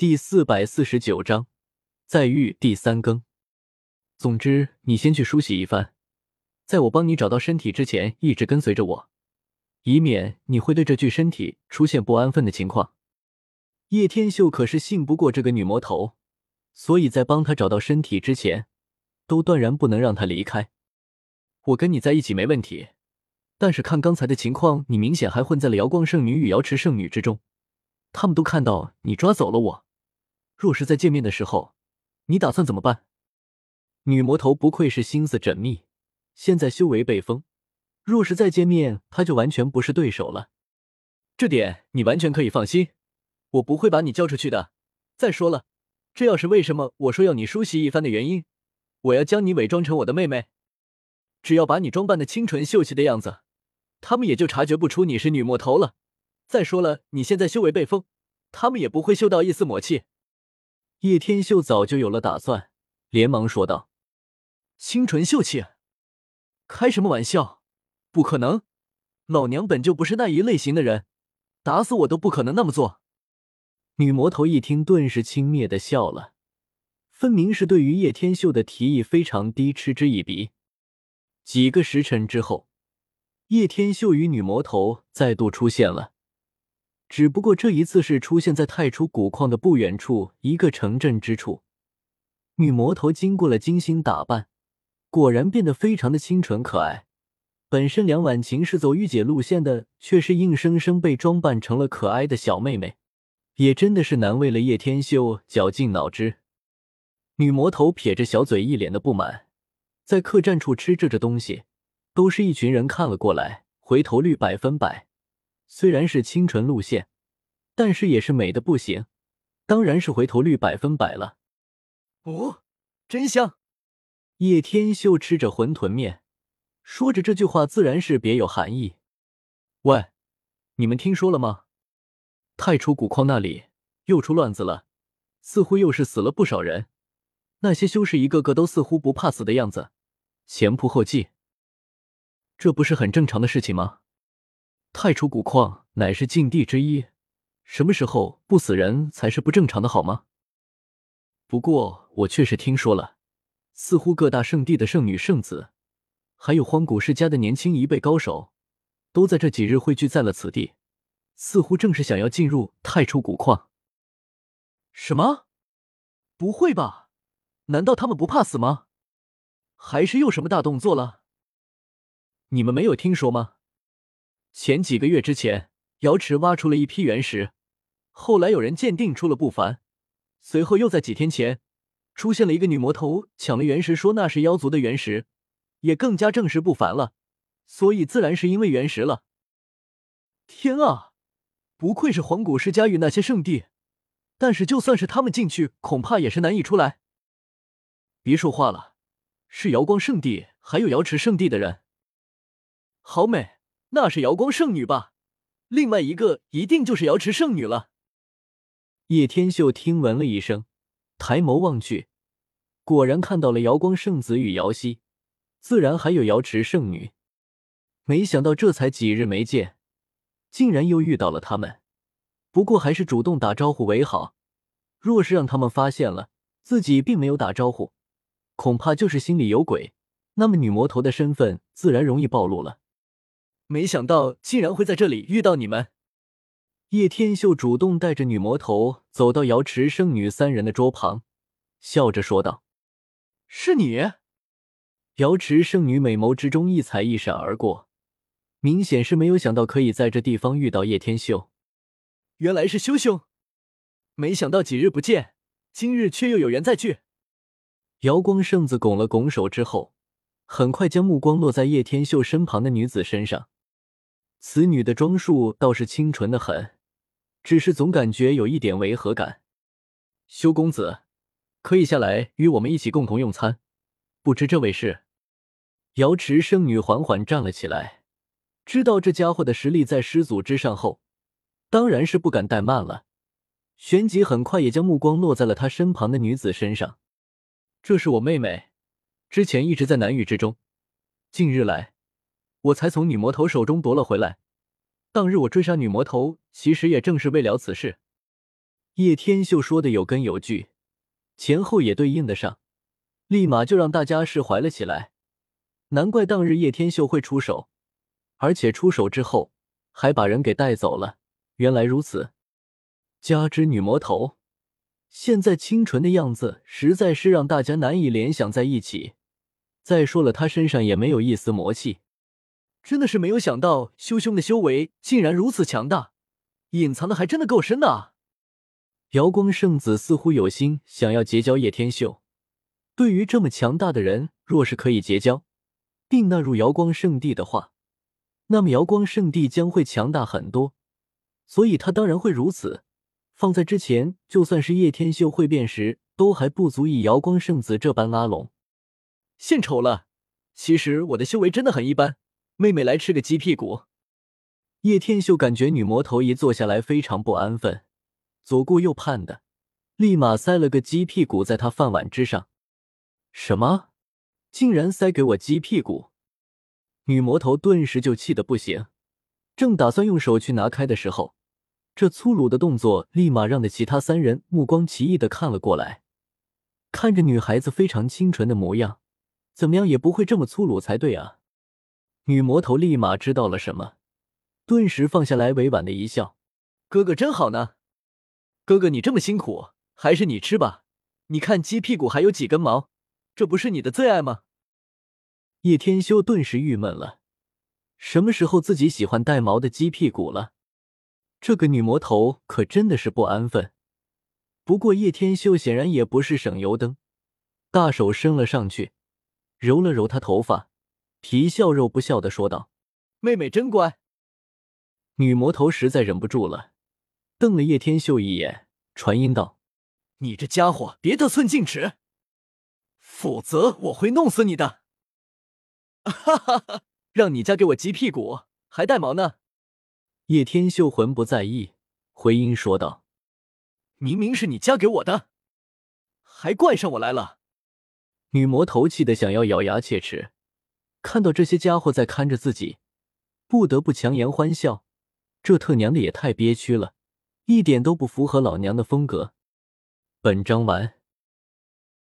第四百四十九章，再遇第三更。总之，你先去梳洗一番，在我帮你找到身体之前，一直跟随着我，以免你会对这具身体出现不安分的情况。叶天秀可是信不过这个女魔头，所以在帮她找到身体之前，都断然不能让她离开。我跟你在一起没问题。但是看刚才的情况，你明显还混在了瑶光圣女与瑶池圣女之中。他们都看到你抓走了我，若是在见面的时候，你打算怎么办？女魔头不愧是心思缜密，现在修为被封，若是再见面，他就完全不是对手了。这点你完全可以放心，我不会把你交出去的。再说了，这要是为什么我说要你梳洗一番的原因，我要将你伪装成我的妹妹，只要把你装扮的清纯秀气的样子。他们也就察觉不出你是女魔头了。再说了，你现在修为被封，他们也不会嗅到一丝魔气。叶天秀早就有了打算，连忙说道：“清纯秀气？开什么玩笑？不可能！老娘本就不是那一类型的人，打死我都不可能那么做。”女魔头一听，顿时轻蔑的笑了，分明是对于叶天秀的提议非常低，嗤之以鼻。几个时辰之后。叶天秀与女魔头再度出现了，只不过这一次是出现在太初古矿的不远处一个城镇之处。女魔头经过了精心打扮，果然变得非常的清纯可爱。本身梁婉晴是走御姐路线的，却是硬生生被装扮成了可爱的小妹妹，也真的是难为了叶天秀绞尽脑汁。女魔头撇着小嘴，一脸的不满，在客栈处吃着这东西。都是一群人看了过来，回头率百分百。虽然是清纯路线，但是也是美的不行，当然是回头率百分百了。哦，真香！叶天秀吃着馄饨面，说着这句话自然是别有含义。喂，你们听说了吗？太初古矿那里又出乱子了，似乎又是死了不少人。那些修士一个个都似乎不怕死的样子，前仆后继。这不是很正常的事情吗？太初古矿乃是禁地之一，什么时候不死人才是不正常的，好吗？不过我确实听说了，似乎各大圣地的圣女圣子，还有荒古世家的年轻一辈高手，都在这几日汇聚在了此地，似乎正是想要进入太初古矿。什么？不会吧？难道他们不怕死吗？还是又什么大动作了？你们没有听说吗？前几个月之前，瑶池挖出了一批原石，后来有人鉴定出了不凡，随后又在几天前出现了一个女魔头抢了原石，说那是妖族的原石，也更加证实不凡了。所以自然是因为原石了。天啊，不愧是黄古世家与那些圣地，但是就算是他们进去，恐怕也是难以出来。别说话了，是瑶光圣地还有瑶池圣地的人。好美，那是瑶光圣女吧？另外一个一定就是瑶池圣女了。叶天秀听闻了一声，抬眸望去，果然看到了瑶光圣子与瑶溪，自然还有瑶池圣女。没想到这才几日没见，竟然又遇到了他们。不过还是主动打招呼为好。若是让他们发现了自己并没有打招呼，恐怕就是心里有鬼。那么女魔头的身份自然容易暴露了。没想到竟然会在这里遇到你们。叶天秀主动带着女魔头走到瑶池圣女三人的桌旁，笑着说道：“是你。”瑶池圣女美眸之中异彩一闪而过，明显是没有想到可以在这地方遇到叶天秀。原来是修兄，没想到几日不见，今日却又有缘再聚。瑶光圣子拱了拱手之后，很快将目光落在叶天秀身旁的女子身上。此女的装束倒是清纯的很，只是总感觉有一点违和感。修公子，可以下来与我们一起共同用餐。不知这位是？瑶池圣女缓缓站了起来，知道这家伙的实力在师祖之上后，当然是不敢怠慢了。旋即很快也将目光落在了他身旁的女子身上。这是我妹妹，之前一直在南域之中，近日来。我才从女魔头手中夺了回来。当日我追杀女魔头，其实也正是为了此事。叶天秀说的有根有据，前后也对应得上，立马就让大家释怀了起来。难怪当日叶天秀会出手，而且出手之后还把人给带走了。原来如此，加之女魔头现在清纯的样子，实在是让大家难以联想在一起。再说了，她身上也没有一丝魔气，真的是没有想到修兄的修为竟然如此强大，隐藏的还真的够深的啊！瑶光圣子似乎有心想要结交叶天秀，对于这么强大的人，若是可以结交，并纳入瑶光圣地的话，那么瑶光圣地将会强大很多。所以他当然会如此。放在之前，就算是叶天秀会变时，都还不足以瑶光圣子这般拉拢。献丑了，其实我的修为真的很一般。妹妹来吃个鸡屁股。叶天秀感觉女魔头一坐下来非常不安分。左顾右盼的，立马塞了个鸡屁股在她饭碗之上。什么？竟然塞给我鸡屁股！女魔头顿时就气得不行，正打算用手去拿开的时候，这粗鲁的动作立马让的其他三人目光奇异的看了过来。看着女孩子非常清纯的模样，怎么样也不会这么粗鲁才对啊！女魔头立马知道了什么，顿时放下来，委婉的一笑：“哥哥真好呢。”哥哥，你这么辛苦，还是你吃吧。你看鸡屁股还有几根毛，这不是你的最爱吗？叶天修顿时郁闷了，什么时候自己喜欢带毛的鸡屁股了？这个女魔头可真的是不安分。不过叶天修显然也不是省油灯，大手伸了上去，揉了揉她头发，皮笑肉不笑的说道：“妹妹真乖。”女魔头实在忍不住了。瞪了叶天秀一眼，传音道：“你这家伙别得寸进尺，否则我会弄死你的！”哈哈哈！让你家给我鸡屁股还带毛呢？叶天秀浑不在意，回音说道：“明明是你家给我的，还怪上我来了！”女魔头气得想要咬牙切齿，看到这些家伙在看着自己，不得不强颜欢笑。这特娘的也太憋屈了！一点都不符合老娘的风格。本章完。